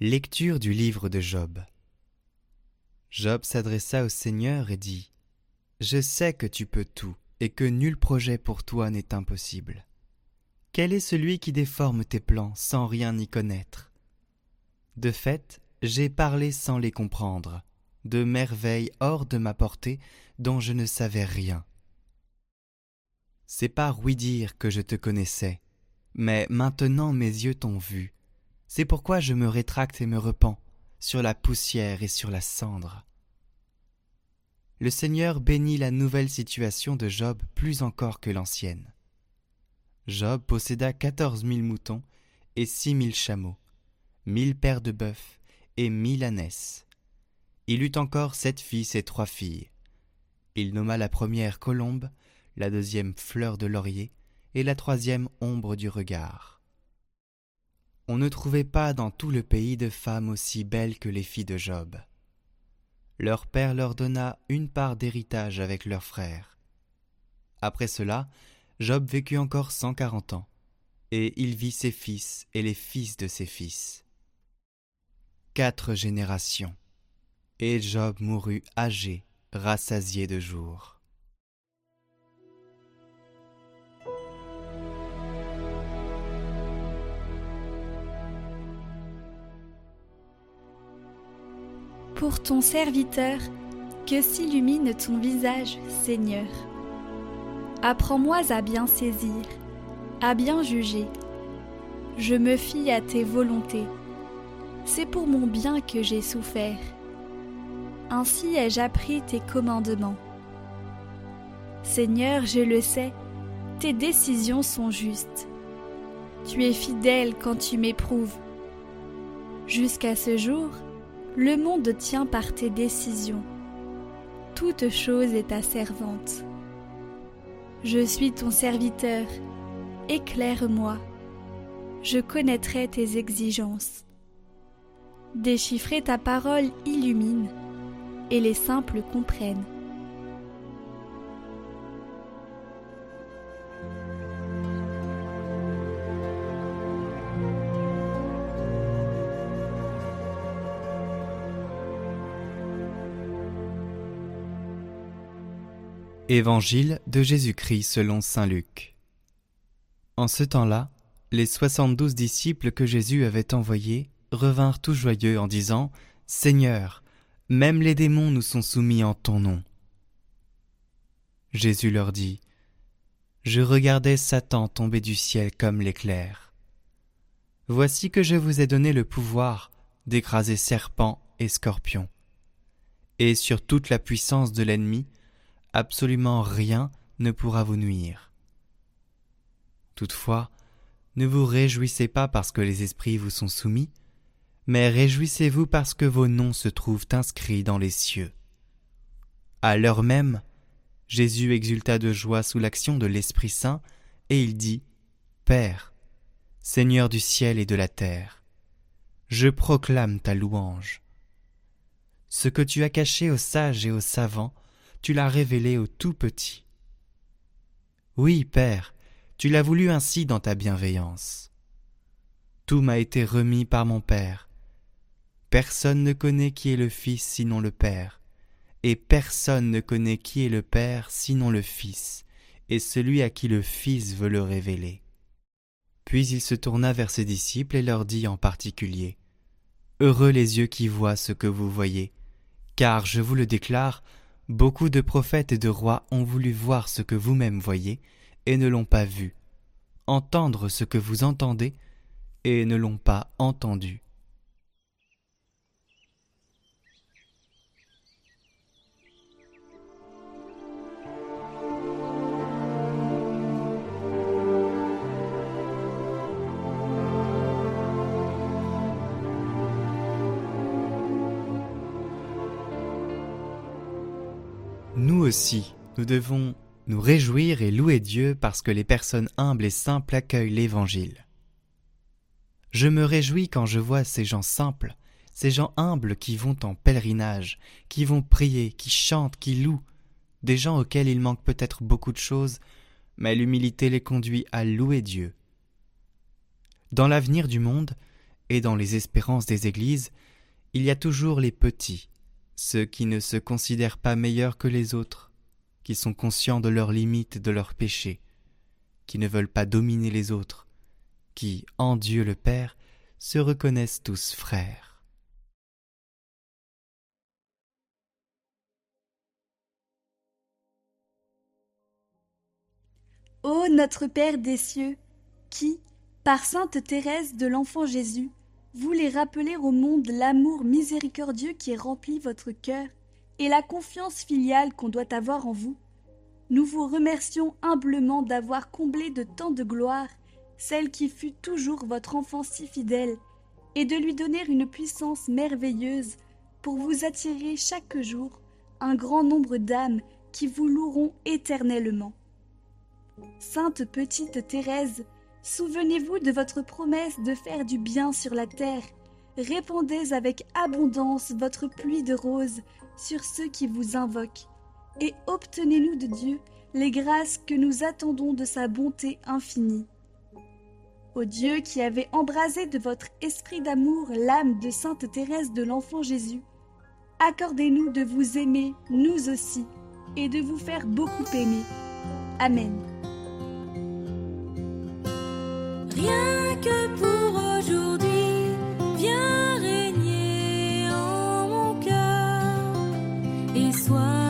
Lecture du livre de Job. Job s'adressa au Seigneur et dit Je sais que tu peux tout et que nul projet pour toi n'est impossible. Quel est celui qui déforme tes plans sans rien y connaître? De fait, j'ai parlé sans les comprendre, de merveilles hors de ma portée dont je ne savais rien. C'est par oui dire que je te connaissais, mais maintenant mes yeux t'ont vu. C'est pourquoi je me rétracte et me repens sur la poussière et sur la cendre. Le Seigneur bénit la nouvelle situation de Job plus encore que l'ancienne. Job posséda quatorze mille moutons et six mille chameaux, mille paires de bœufs et mille ânesses. Il eut encore sept fils et trois filles. Il nomma la première colombe, la deuxième fleur de laurier, et la troisième ombre du regard. On ne trouvait pas dans tout le pays de femmes aussi belles que les filles de Job. Leur père leur donna une part d'héritage avec leurs frères. Après cela, Job vécut encore cent quarante ans, et il vit ses fils et les fils de ses fils. Quatre générations. Et Job mourut âgé, rassasié de jours. Pour ton serviteur, que s'illumine ton visage, Seigneur. Apprends-moi à bien saisir, à bien juger. Je me fie à tes volontés. C'est pour mon bien que j'ai souffert. Ainsi ai-je appris tes commandements. Seigneur, je le sais, tes décisions sont justes. Tu es fidèle quand tu m'éprouves. Jusqu'à ce jour, le monde tient par tes décisions. Toute chose est ta servante. Je suis ton serviteur, éclaire-moi, je connaîtrai tes exigences. Déchiffrer ta parole illumine, et les simples comprennent. Évangile de Jésus-Christ selon Saint Luc. En ce temps-là, les soixante-douze disciples que Jésus avait envoyés revinrent tout joyeux en disant Seigneur, même les démons nous sont soumis en ton nom. Jésus leur dit Je regardais Satan tomber du ciel comme l'éclair. Voici que je vous ai donné le pouvoir d'écraser serpents et scorpions, et sur toute la puissance de l'ennemi, absolument rien ne pourra vous nuire. Toutefois, ne vous réjouissez pas parce que les esprits vous sont soumis, mais réjouissez-vous parce que vos noms se trouvent inscrits dans les cieux. À l'heure même, Jésus exulta de joie sous l'action de l'Esprit Saint, et il dit Père, Seigneur du ciel et de la terre, je proclame ta louange. Ce que tu as caché aux sages et aux savants, tu l'as révélé au tout petit. Oui, Père, tu l'as voulu ainsi dans ta bienveillance. Tout m'a été remis par mon Père. Personne ne connaît qui est le Fils sinon le Père, et personne ne connaît qui est le Père sinon le Fils, et celui à qui le Fils veut le révéler. Puis il se tourna vers ses disciples et leur dit en particulier Heureux les yeux qui voient ce que vous voyez, car je vous le déclare, Beaucoup de prophètes et de rois ont voulu voir ce que vous-même voyez, et ne l'ont pas vu, entendre ce que vous entendez, et ne l'ont pas entendu. Nous aussi, nous devons nous réjouir et louer Dieu parce que les personnes humbles et simples accueillent l'Évangile. Je me réjouis quand je vois ces gens simples, ces gens humbles qui vont en pèlerinage, qui vont prier, qui chantent, qui louent, des gens auxquels il manque peut-être beaucoup de choses, mais l'humilité les conduit à louer Dieu. Dans l'avenir du monde, et dans les espérances des églises, il y a toujours les petits, ceux qui ne se considèrent pas meilleurs que les autres, qui sont conscients de leurs limites et de leurs péchés, qui ne veulent pas dominer les autres, qui, en Dieu le Père, se reconnaissent tous frères. Ô notre Père des cieux, qui, par sainte Thérèse de l'Enfant Jésus, voulez rappeler au monde l'amour miséricordieux qui remplit votre cœur et la confiance filiale qu'on doit avoir en vous, nous vous remercions humblement d'avoir comblé de tant de gloire celle qui fut toujours votre enfant si fidèle, et de lui donner une puissance merveilleuse pour vous attirer chaque jour un grand nombre d'âmes qui vous loueront éternellement. Sainte petite Thérèse, souvenez-vous de votre promesse de faire du bien sur la terre. Répandez avec abondance votre pluie de roses sur ceux qui vous invoquent, et obtenez-nous de Dieu les grâces que nous attendons de sa bonté infinie. Ô Dieu qui avez embrasé de votre esprit d'amour l'âme de Sainte Thérèse de l'Enfant Jésus, accordez-nous de vous aimer, nous aussi, et de vous faire beaucoup aimer. Amen. Rien que pour aujourd'hui, viens régner en mon cœur et sois.